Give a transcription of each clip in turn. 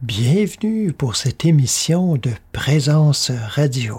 Bienvenue pour cette émission de Présence Radio.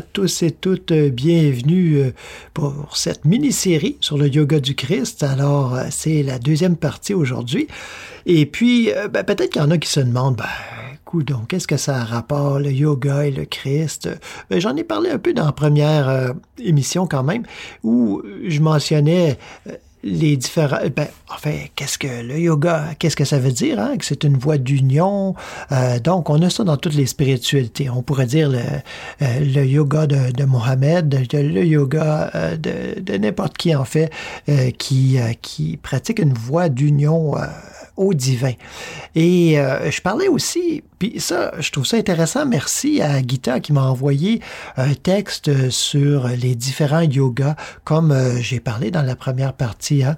Tous et toutes, euh, bienvenue euh, pour cette mini-série sur le yoga du Christ. Alors, euh, c'est la deuxième partie aujourd'hui. Et puis, ben, peut-être qu'il y en a qui se demandent, ben, donc qu'est-ce que ça a rapport, le yoga et le Christ? Ben, J'en ai parlé un peu dans la première émission quand même, où je mentionnais les différents... Ben, enfin, qu'est-ce que le yoga, qu'est-ce que ça veut dire? Hein? Que c'est une voie d'union. Euh, donc, on a ça dans toutes les spiritualités. On pourrait dire le, euh, le yoga de, de Mohamed, le, yoga euh, de, de n'importe qui, en fait, euh, qui, euh, qui pratique une voie d'union euh, au divin. Et euh, je parlais aussi, puis ça, je trouve ça intéressant. Merci à Gita qui m'a envoyé un texte sur les différents yogas, comme euh, j'ai parlé dans la première partie. Hein.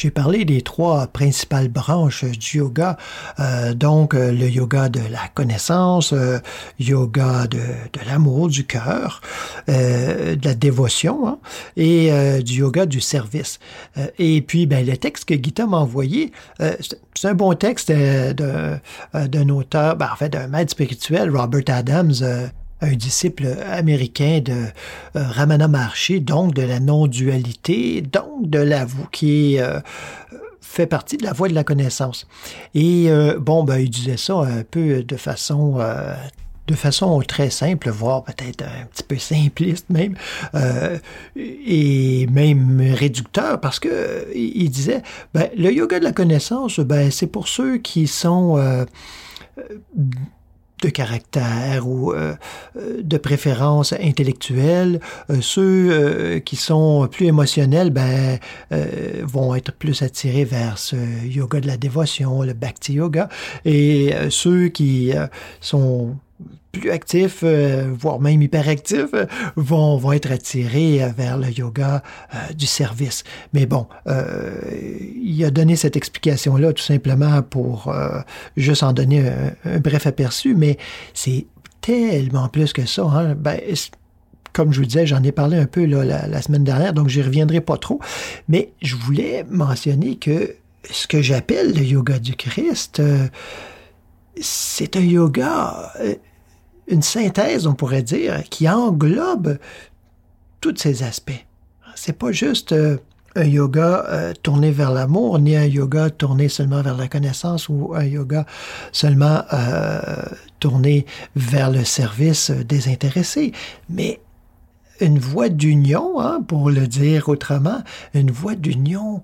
J'ai parlé des trois principales branches du yoga, euh, donc euh, le yoga de la connaissance, euh, yoga de, de l'amour du cœur, euh, de la dévotion hein, et euh, du yoga du service. Euh, et puis, ben, le texte que Gita m'a envoyé, c'est un bon texte d'un auteur, ben, en fait d'un maître spirituel, Robert Adams, un disciple américain de euh, Ramana Maharshi, donc de la non-dualité, donc de la qui euh, fait partie de la voie de la connaissance. Et euh, bon, ben, il disait ça un peu de façon euh, de façon très simple, voire peut-être un petit peu simpliste même, euh, et même réducteur, parce que il disait, ben, le yoga de la connaissance, ben, c'est pour ceux qui sont euh, de caractère ou euh, de préférence intellectuelle. Euh, ceux euh, qui sont plus émotionnels ben, euh, vont être plus attirés vers ce yoga de la dévotion, le bhakti yoga. Et euh, ceux qui euh, sont plus actifs, euh, voire même hyperactifs, euh, vont, vont être attirés euh, vers le yoga du service. Mais bon, il a donné cette explication-là tout simplement pour juste en donner un, bref aperçu, mais c'est tellement plus que ça. Hein? Ben, comme je vous disais, j'en ai parlé un peu là, la, semaine dernière, donc j'y reviendrai pas trop. Mais je voulais mentionner que ce que j'appelle le yoga du Christ, c'est un yoga, une synthèse, on pourrait dire, qui englobe tous ces aspects. C'est pas juste euh, un yoga euh, tourné vers l'amour, ni un yoga tourné seulement vers la connaissance ou un yoga seulement euh, tourné vers le service euh, désintéressé, mais une voie d'union, hein, pour le dire autrement, une voie d'union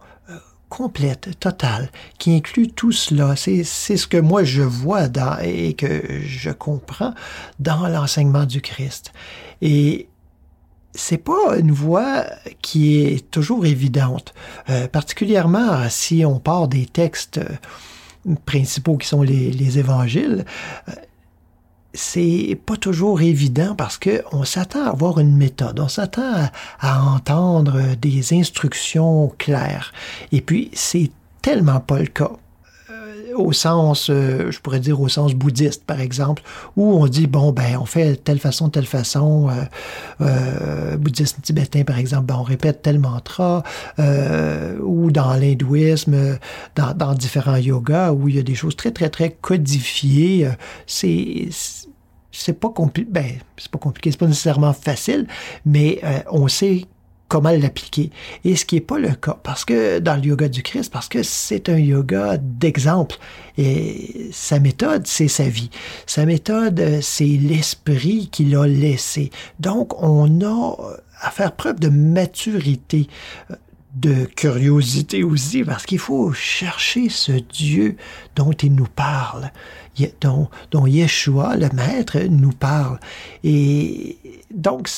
complète, totale, qui inclut tout cela. C'est, ce que moi je vois et que je comprends dans l'enseignement du Christ. Et c'est pas une voie qui est toujours évidente, Euh, particulièrement si on part des textes euh, principaux qui sont les, les évangiles. euh, c'est pas toujours évident parce que on s'attend à avoir une méthode, on s'attend à, entendre des instructions claires. Et puis c'est tellement pas le cas Euh, au sens, euh, je pourrais dire au sens bouddhiste, par exemple, où on dit, bon, ben, on fait telle façon, telle façon, euh, euh, bouddhisme tibétain, par exemple, ben, on répète tel mantra, ou dans l'hindouisme, dans, dans différents yogas, où il y a des choses très, très, très codifiées, c'est c'est pas compliqué, ben, c'est pas compliqué, c'est pas nécessairement facile, mais euh, on sait comment l'appliquer. Et ce qui n'est pas le cas, parce que dans le yoga du Christ, parce que c'est un yoga d'exemple. Et sa méthode, c'est sa vie. Sa méthode, c'est l'esprit qu'il a laissé. Donc, on a à faire preuve de maturité, de curiosité aussi, parce qu'il faut chercher ce Dieu dont il nous parle, dont, dont Yeshua, le Maître, nous parle. Et donc,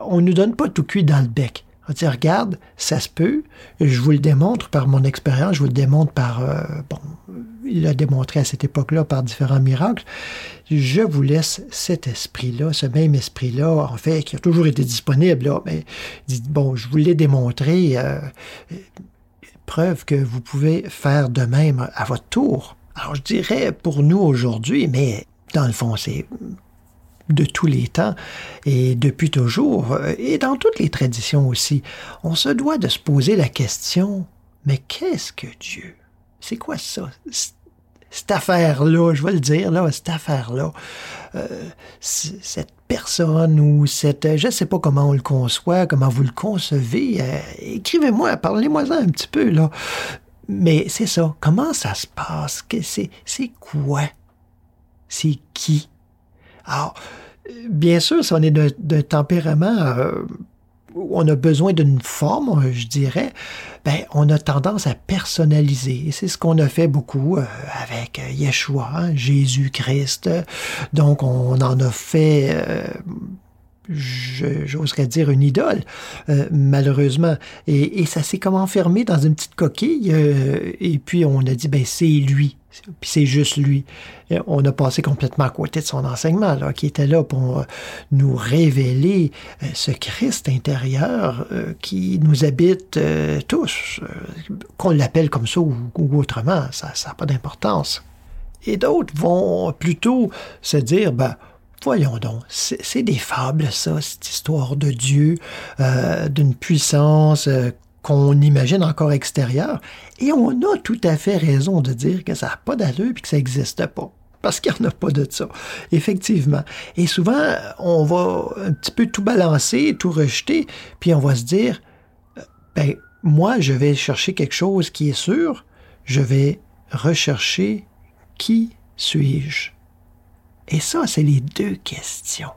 on ne nous donne pas tout cuit dans le bec. On dit, regarde, ça se peut, je vous le démontre par mon expérience, je vous le démontre par, euh, bon, il l'a démontré à cette époque-là par différents miracles. Je vous laisse cet esprit-là, ce même esprit-là, en fait, qui a toujours été disponible, là, mais bon, je vous l'ai démontré, euh, preuve que vous pouvez faire de même à votre tour. Alors, je dirais pour nous aujourd'hui, mais dans le fond, c'est de tous les temps et depuis toujours, euh, et dans toutes les traditions aussi, on se doit de se poser la question, mais qu'est-ce que Dieu? C'est quoi ça? Cette affaire-là, je vais le dire, là, cette affaire-là, euh, cette personne ou cette, je ne sais pas comment on le conçoit, comment vous le concevez, euh, écrivez-moi, parlez-moi un petit peu, là. Mais c'est ça, comment ça se passe? C'est quoi? C'est qui? Alors, bien sûr, si on est d'un tempérament euh, où on a besoin d'une forme, je dirais, ben, on a tendance à personnaliser. C'est ce qu'on a fait beaucoup euh, avec Yeshua, Jésus-Christ. Donc, on en a fait... Euh, j'oserais dire une idole, malheureusement. Et, ça s'est comme enfermé dans une petite coquille. et puis on a dit, ben c'est lui. Puis c'est juste lui. on a passé complètement à côté de son enseignement, là, qui était là pour euh, nous révéler euh, ce Christ intérieur euh, qui nous habite tous, qu'on l'appelle comme ça ou, autrement, ça n'a pas d'importance. Et d'autres vont plutôt se dire, ben, voyons donc, c'est des fables, ça, cette histoire de Dieu, d'une puissance qu'on imagine encore extérieur, et on a tout à fait raison de dire que ça n'a pas d'allure et que ça n'existe pas. Parce qu'il n'y en a pas de ça. Effectivement. Et souvent, on va un petit peu tout balancer, tout rejeter, puis on va se dire, euh, ben, moi, je vais chercher quelque chose qui est sûr, je vais rechercher qui suis-je. Et ça, c'est les deux questions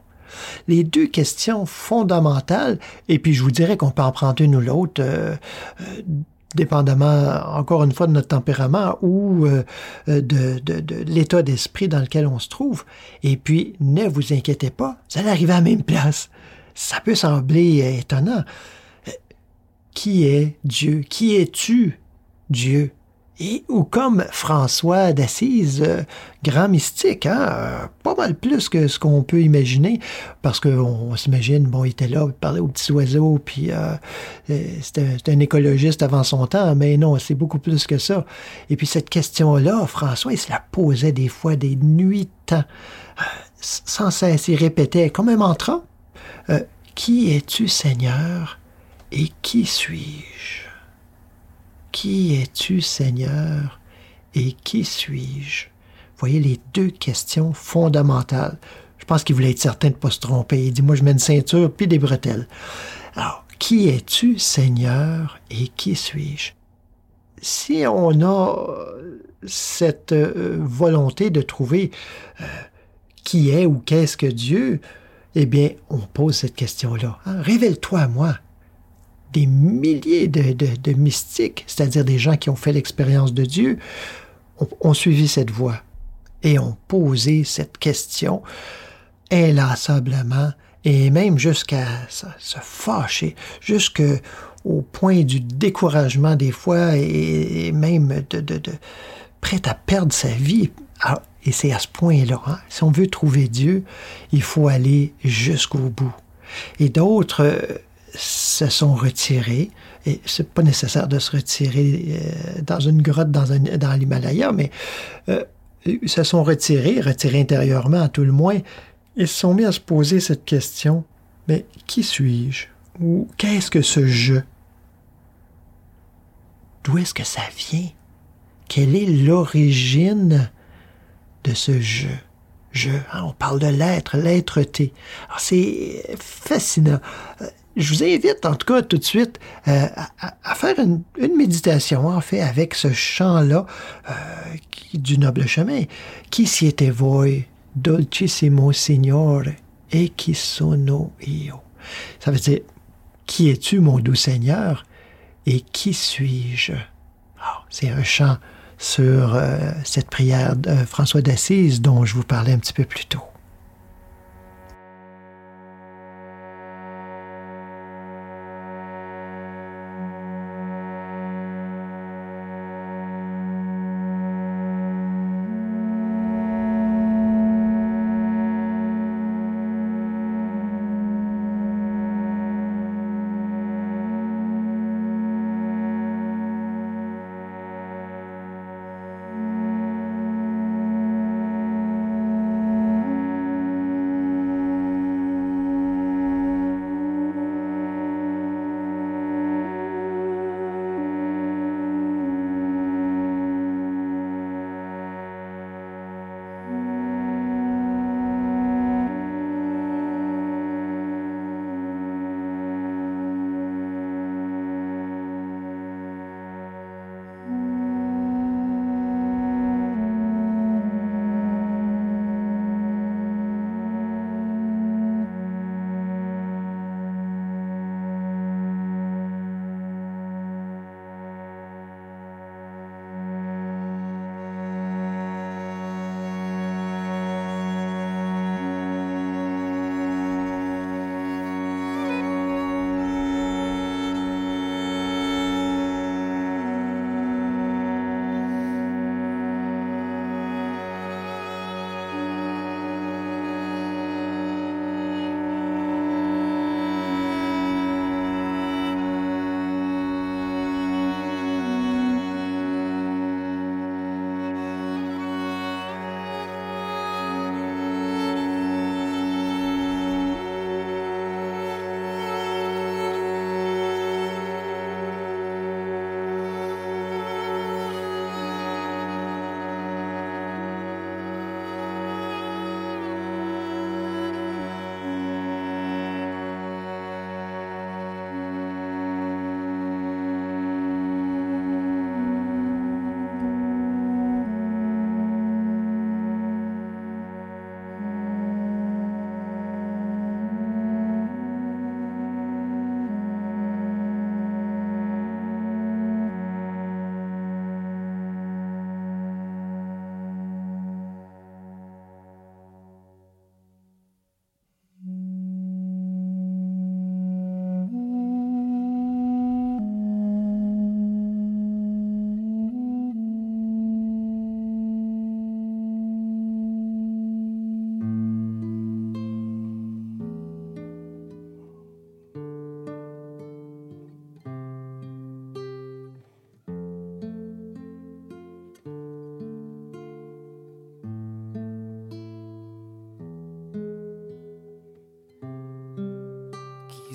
les deux questions fondamentales, et puis je vous dirais qu'on peut en prendre une ou l'autre, euh, euh, dépendamment, encore une fois, de notre tempérament ou euh, de, de l'état d'esprit dans lequel on se trouve. Et puis, ne vous inquiétez pas, vous allez arriver à la même place. Ça peut sembler étonnant. Qui est Dieu? Qui es-tu, Dieu? Et, ou comme François d'Assise, euh, grand mystique, hein, euh, pas mal plus que ce qu'on peut imaginer, parce qu'on s'imagine, bon, il était là, il parlait aux petits oiseaux, puis euh, c'était un écologiste avant son temps, mais non, c'est beaucoup plus que ça. Et puis cette question-là, François, il se la posait des fois des nuits sans cesse, il répétait comme un mantra, Qui es-tu, Seigneur, et qui suis-je? Qui es-tu, Seigneur, et qui suis-je? Voyez les deux questions fondamentales. Je pense qu'il voulait être certain de ne pas se tromper. Il dit, moi, je mets une ceinture puis des bretelles. Alors, qui es-tu, Seigneur, et qui suis-je? Si on a cette euh, volonté de trouver euh, qui est ou qu'est-ce que Dieu, eh bien, on pose cette question-là. Hein? Révèle-toi à moi des milliers de, mystiques, c'est-à-dire des gens qui ont fait l'expérience de Dieu, ont, suivi cette voie et ont posé cette question inlassablement et même jusqu'à se, fâcher, jusqu'au point du découragement des fois et, même de, prêt à perdre sa vie. Ah, et c'est à ce point-là, hein. si on veut trouver Dieu, il faut aller jusqu'au bout. Et d'autres se sont retirés. Et c'est pas nécessaire de se retirer euh, dans une grotte dans, un, dans l'Himalaya, mais euh, ils se sont retirés, retirés intérieurement à tout le moins. Ils se sont mis à se poser cette question mais qui suis-je? Ou qu'est-ce que ce je? D'où est-ce que ça vient? Quelle est l'origine de ce je? Je, hein, on parle de l'être, l'être-té. Alors c'est fascinant je vous invite en tout cas tout de suite euh, à, faire une, méditation, en fait, avec ce chant-là euh, du noble chemin. Qui siete voi, dolcissimo Signore, e qui sono io? Ça veut dire, qui es-tu, mon doux Seigneur, et qui suis-je? Ah, C'est un chant sur euh, cette prière de François d'Assise dont je vous parlais un petit peu plus tôt.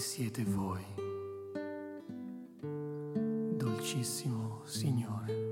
Siete voi, dolcissimo Signore?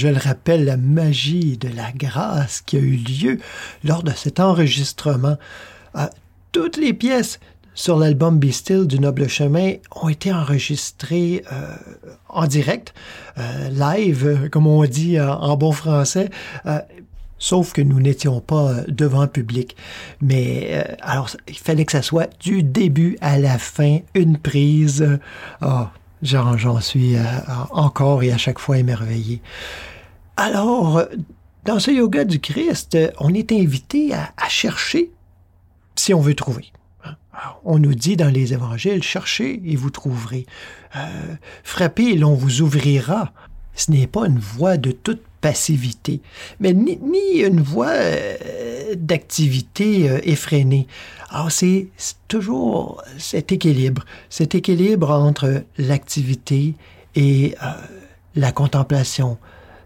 Je le rappelle, la magie de la grâce qui a eu lieu lors de cet enregistrement. Euh, toutes les pièces sur l'album Be Still du Noble Chemin ont été enregistrées euh, en direct, euh, live, comme on dit en, en bon français. Euh, sauf que nous n'étions pas euh, devant public. Mais euh, alors, il fallait que ça soit du début à la fin, une prise. Oh, j'en, j'en suis euh, encore et à chaque fois émerveillé. Alors, dans ce yoga du Christ, on est invité à, chercher si on veut trouver. On nous dit dans les évangiles, cherchez et vous trouverez. Euh, frappez et l'on vous ouvrira. Ce n'est pas une voie de toute passivité, mais ni, ni une voie euh, d'activité euh, effrénée. Alors c'est toujours cet équilibre, cet équilibre entre l'activité et euh, la contemplation,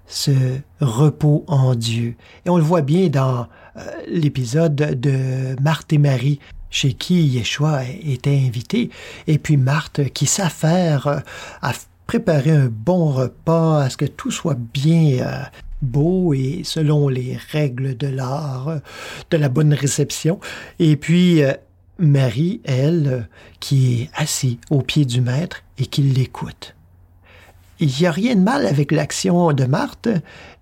ce repos en Dieu. Et on le voit bien dans euh, l'épisode de Marthe et Marie, chez qui Yeshua était invité, et puis Marthe qui s'affaire à préparer un bon repas, à ce que tout soit bien beau et selon les règles de l'art, de la bonne réception. Et puis euh, Marie, elle, qui est assise au pied du maître et qui l'écoute. Il n'y a rien de mal avec l'action de Marthe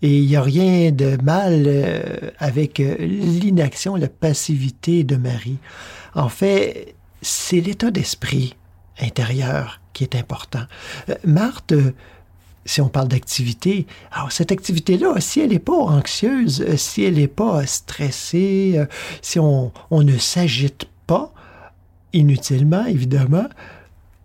et il n'y a rien de mal euh, avec euh, l'inaction, la passivité de Marie. En fait, c'est l'état d'esprit intérieur qui est important. Marthe, si on parle d'activité, alors cette activité-là, si elle n'est pas anxieuse, euh, si elle n'est pas stressée, euh, si on, ne s'agite pas, inutilement évidemment,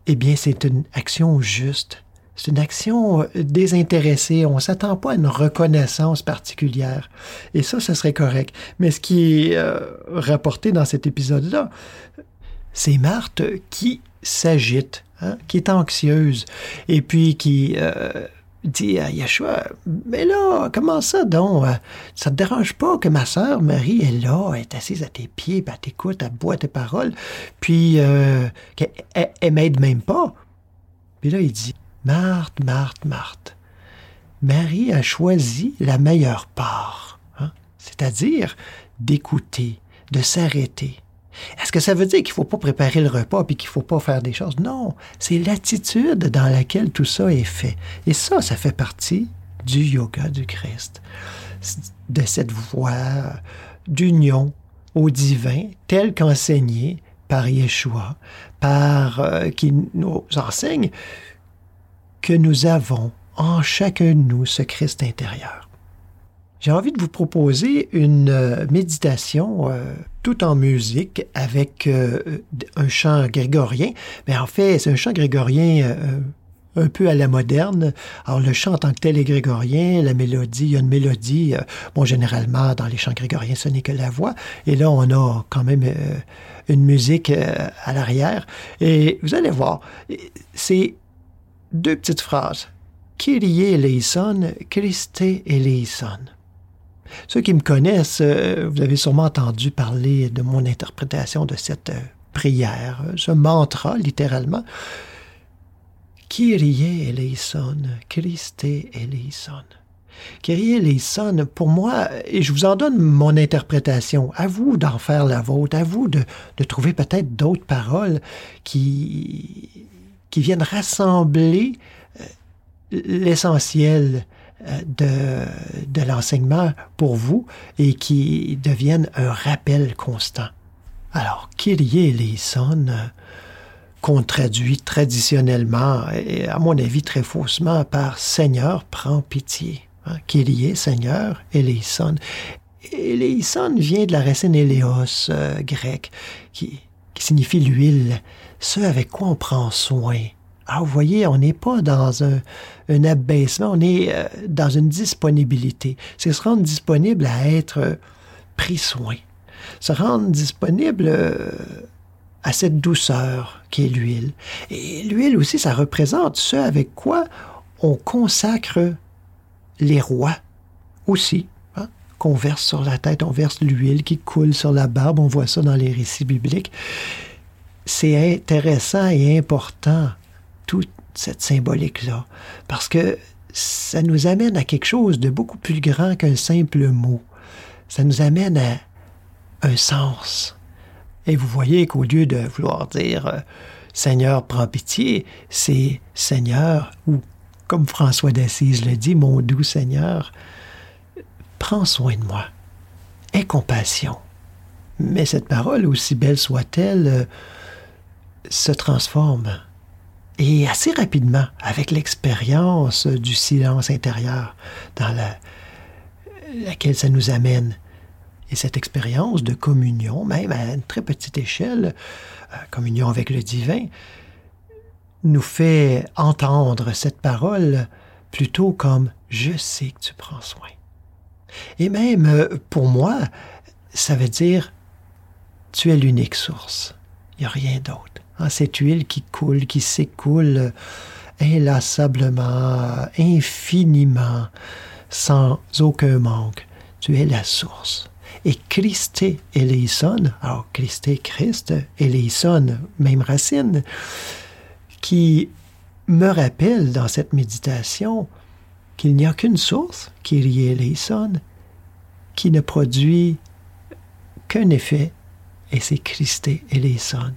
eh bien c'est une action juste. C'est une action euh, désintéressée. On ne s'attend pas à une reconnaissance particulière. Et ça, ce serait correct. Mais ce qui est rapporté dans cet épisode-là, c'est Marthe qui s'agite, hein, qui est anxieuse, et puis qui euh, dit à Yeshua, mais là, comment ça donc? euh, Ça te dérange pas que ma sœur Marie est là, elle est assise à tes pieds, elle t'écoute, elle boit tes paroles, puis euh, qu'elle elle, elle m'aide même pas. Puis là, il dit, Marthe, Marthe, Marthe, Marie a choisi la meilleure part, hein, c'est-à-dire d'écouter, de s'arrêter. Est-ce que ça veut dire qu'il faut pas préparer le repas puis qu'il faut pas faire des choses? Non, c'est l'attitude dans laquelle tout ça est fait. Et ça, ça fait partie du yoga du Christ, de cette voie d'union au divin tel qu'enseigné par Yeshua, par euh, qui nous enseigne que nous avons en chacun de nous ce Christ intérieur. J'ai envie de vous proposer une euh, méditation euh, tout en musique avec euh, un chant grégorien. Mais en fait, c'est un chant grégorien euh, un peu à la moderne. Alors, le chant en tant que tel est grégorien, la mélodie, il y a une mélodie. euh, bon, généralement, dans les chants grégoriens, ce n'est que la voix. Et là, on a quand même euh, une musique euh, à l'arrière. Et vous allez voir, c'est deux petites phrases. Kyrie eleison, Christe eleison. Ceux qui me connaissent, euh, vous avez sûrement entendu parler de mon interprétation de cette euh, prière, euh, ce mantra, littéralement. Kyrie eleison, Christe eleison. Kyrie eleison, pour moi, et je vous en donne mon interprétation, à vous d'en faire la vôtre, à vous de, de trouver peut-être d'autres paroles qui, qui viennent rassembler l'essentiel de, de l'enseignement pour vous et qui deviennent un rappel constant. Alors, Kyrie eleison, euh, qu'on traduit traditionnellement, et à mon avis très faussement, par Seigneur, prends pitié. Hein? Kyrie, Seigneur, eleison. Eleison vient de la racine éléos euh, grecque, qui, qui signifie l'huile, ce avec quoi on prend soin. Alors, vous voyez, on n'est pas dans un, un abaissement, on est euh, dans une disponibilité. C'est se rendre disponible à être euh, pris soin. Se rendre disponible euh, à cette douceur qui est l'huile. Et l'huile aussi, ça représente ce avec quoi on consacre les rois aussi. hein, Qu'on verse sur la tête, on verse l'huile qui coule sur la barbe, on voit ça dans les récits bibliques. C'est intéressant et important, toute cette symbolique-là, parce que ça nous amène à quelque chose de beaucoup plus grand qu'un simple mot. Ça nous amène à un sens. Et vous voyez qu'au lieu de vouloir dire euh, Seigneur, prends pitié, c'est Seigneur, ou comme François d'Assise le dit, mon doux Seigneur, prends soin de moi. Aie compassion. Mais cette parole, aussi belle soit-elle, euh, se transforme. Et assez rapidement, avec l'expérience du silence intérieur dans la, laquelle ça nous amène. Et cette expérience de communion, même à une très petite échelle, euh, communion avec le divin, nous fait entendre cette parole plutôt comme je sais que tu prends soin. Et même pour moi, ça veut dire tu es l'unique source. Il n'y a rien d'autre. Hein, cette huile qui coule, qui s'écoule inlassablement, infiniment, sans aucun manque. Tu es la source. Et Christé eleison, alors Christé, Christ, eleison, même racine, qui me rappelle dans cette méditation qu'il n'y a qu'une source, Kyrie eleison, qui ne produit qu'un effet, et c'est Christé eleison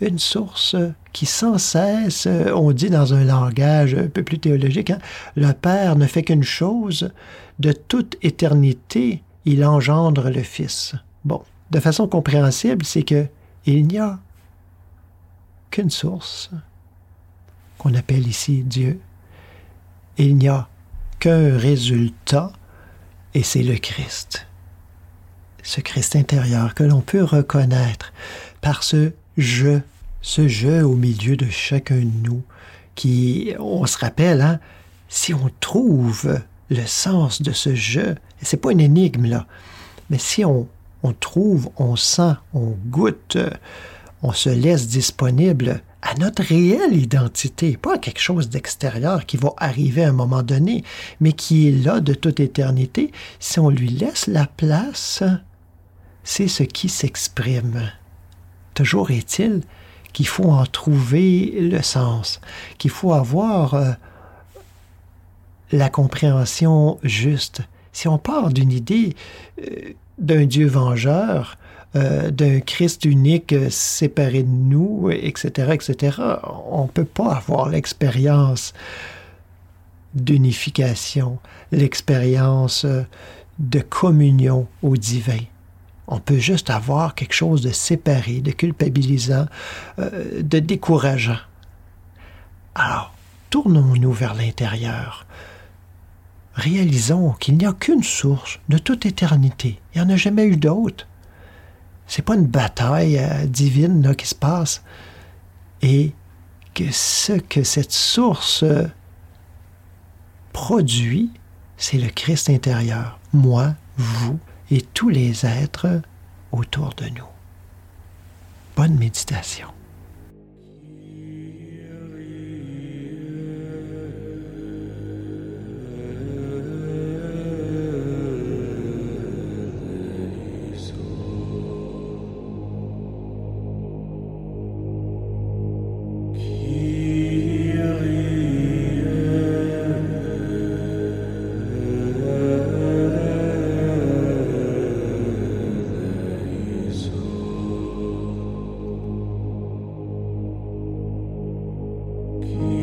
une source qui sans cesse, on dit dans un langage un peu plus théologique, hein, le Père ne fait qu'une chose, de toute éternité, il engendre le Fils. Bon, de façon compréhensible, c'est que il n'y a qu'une source qu'on appelle ici Dieu. Il n'y a qu'un résultat, et c'est le Christ. Ce Christ intérieur que l'on peut reconnaître par ce je, ce je au milieu de chacun de nous, qui, on se rappelle, hein, si on trouve le sens de ce je, c'est pas une énigme là, mais si on, on trouve, on sent, on goûte, on se laisse disponible à notre réelle identité, pas à quelque chose d'extérieur qui va arriver à un moment donné, mais qui est là de toute éternité, si on lui laisse la place, c'est ce qui s'exprime. Toujours est-il qu'il faut en trouver le sens, qu'il faut avoir euh, la compréhension juste. Si on part d'une idée euh, d'un Dieu vengeur, euh, d'un Christ unique séparé de nous, etc., etc., on ne peut pas avoir l'expérience d'unification, l'expérience de communion au divin. On peut juste avoir quelque chose de séparé, de culpabilisant, euh, de décourageant. Alors, tournons-nous vers l'intérieur. Réalisons qu'il n'y a qu'une source de toute éternité. Il n'y en a jamais eu d'autre. C'est pas une bataille euh, divine qui se passe. Et que ce que cette source euh, produit, c'est le Christ intérieur. Moi, vous, et tous les êtres autour de nous. Bonne méditation. Keep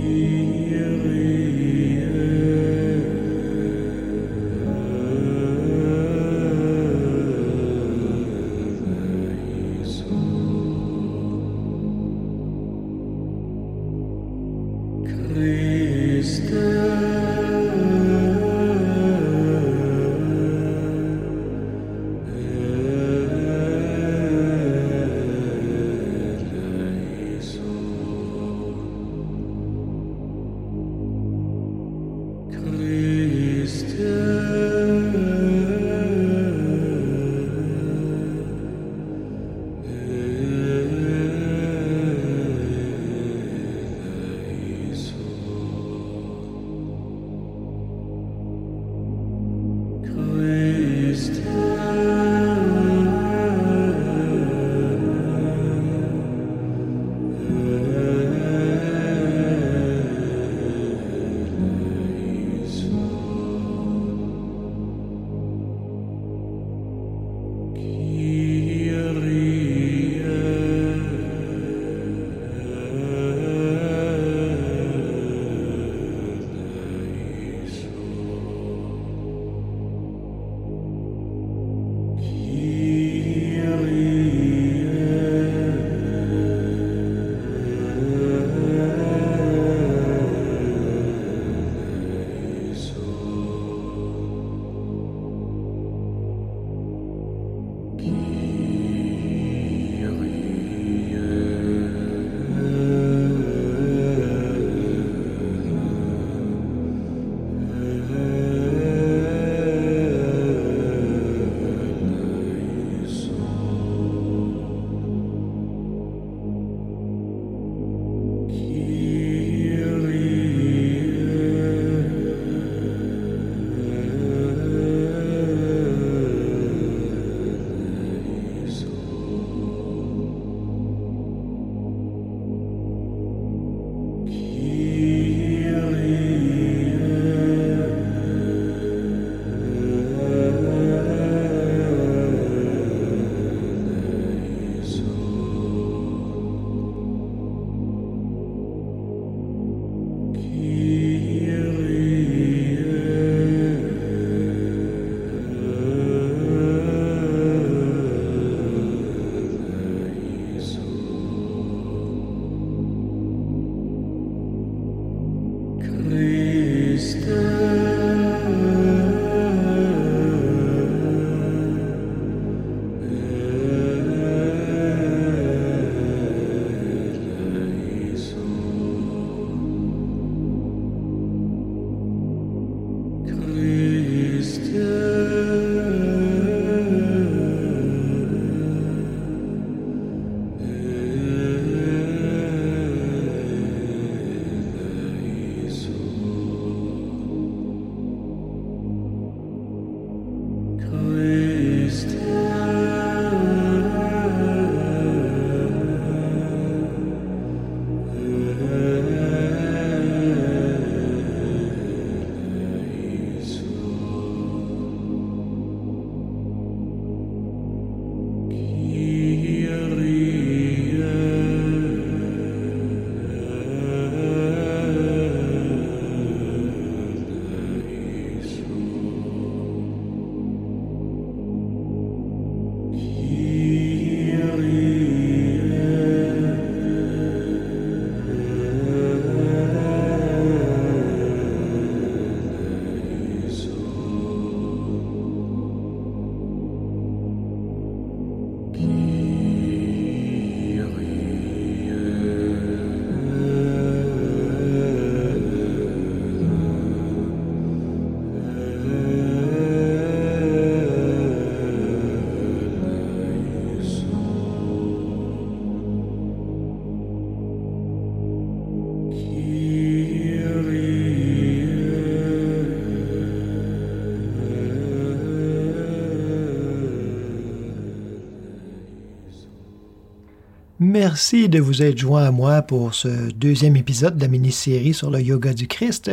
Merci de vous être joint à moi pour ce deuxième épisode de la mini-série sur le yoga du Christ.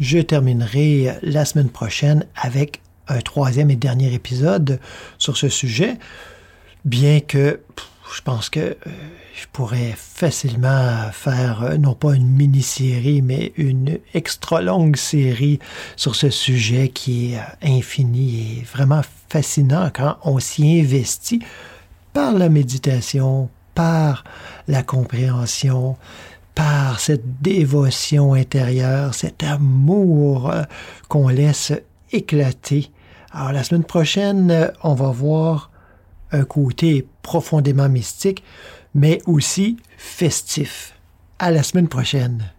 Je terminerai la semaine prochaine avec un troisième et dernier épisode sur ce sujet, bien que je pense que euh, je pourrais facilement faire euh, non pas une mini-série, mais une extra longue série sur ce sujet qui est euh, infini et vraiment fascinant quand on s'y investit par la méditation, par la compréhension, par cette dévotion intérieure, cet amour euh, qu'on laisse éclater. Alors la semaine prochaine, euh, on va voir un côté profondément mystique, mais aussi festif. À la semaine prochaine.